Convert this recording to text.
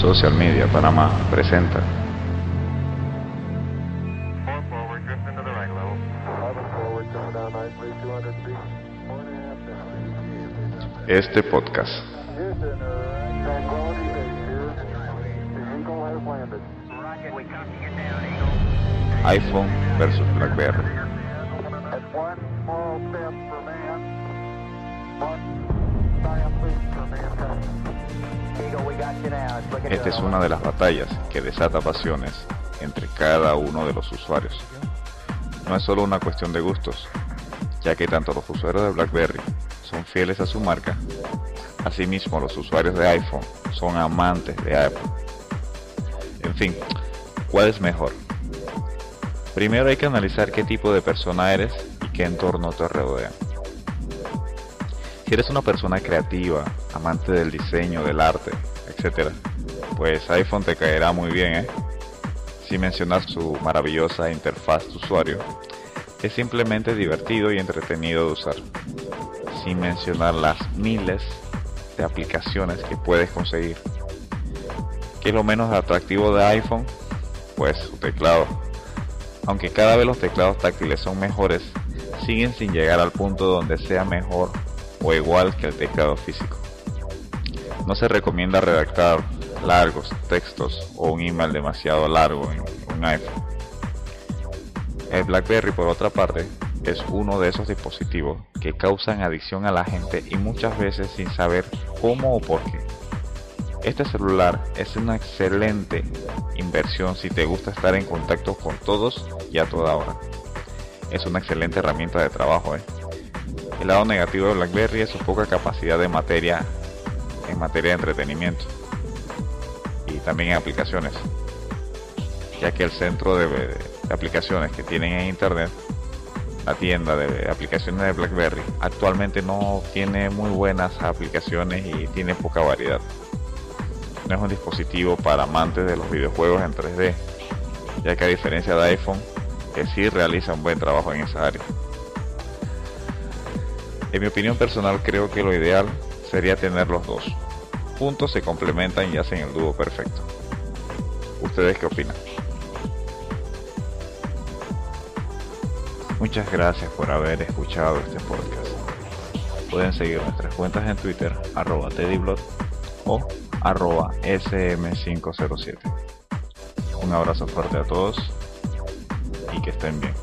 Social Media Panamá presenta. Este podcast. iPhone versus BlackBerry. Esta es una de las batallas que desata pasiones entre cada uno de los usuarios. No es solo una cuestión de gustos, ya que tanto los usuarios de BlackBerry son fieles a su marca, asimismo los usuarios de iPhone son amantes de Apple. En fin, ¿cuál es mejor? Primero hay que analizar qué tipo de persona eres y qué entorno te rodea. Si eres una persona creativa, amante del diseño, del arte, etc., pues iPhone te caerá muy bien, ¿eh? Sin mencionar su maravillosa interfaz de usuario, es simplemente divertido y entretenido de usar. Sin mencionar las miles de aplicaciones que puedes conseguir. ¿Qué es lo menos atractivo de iPhone? Pues su teclado aunque cada vez los teclados táctiles son mejores, siguen sin llegar al punto donde sea mejor o igual que el teclado físico. No se recomienda redactar largos textos o un email demasiado largo en un iPhone. El BlackBerry, por otra parte, es uno de esos dispositivos que causan adicción a la gente y muchas veces sin saber cómo o por qué. Este celular es una excelente inversión si te gusta estar en contacto con todos y a toda hora. Es una excelente herramienta de trabajo. ¿eh? El lado negativo de BlackBerry es su poca capacidad de materia en materia de entretenimiento y también en aplicaciones, ya que el centro de, aplicaciones que tienen en Internet la tienda de aplicaciones de BlackBerry actualmente no tiene muy buenas aplicaciones y tiene poca variedad no es un dispositivo para amantes de los videojuegos en 3D, ya que a diferencia de iPhone, que sí realiza un buen trabajo en esa área. En mi opinión personal creo que lo ideal sería tener los dos. Juntos se complementan y hacen el dúo perfecto. ¿Ustedes qué opinan? Muchas gracias por haber escuchado este podcast. Pueden seguir nuestras cuentas en Twitter, arroba teddyblog o arroba sm507. Un abrazo fuerte a todos y que estén bien.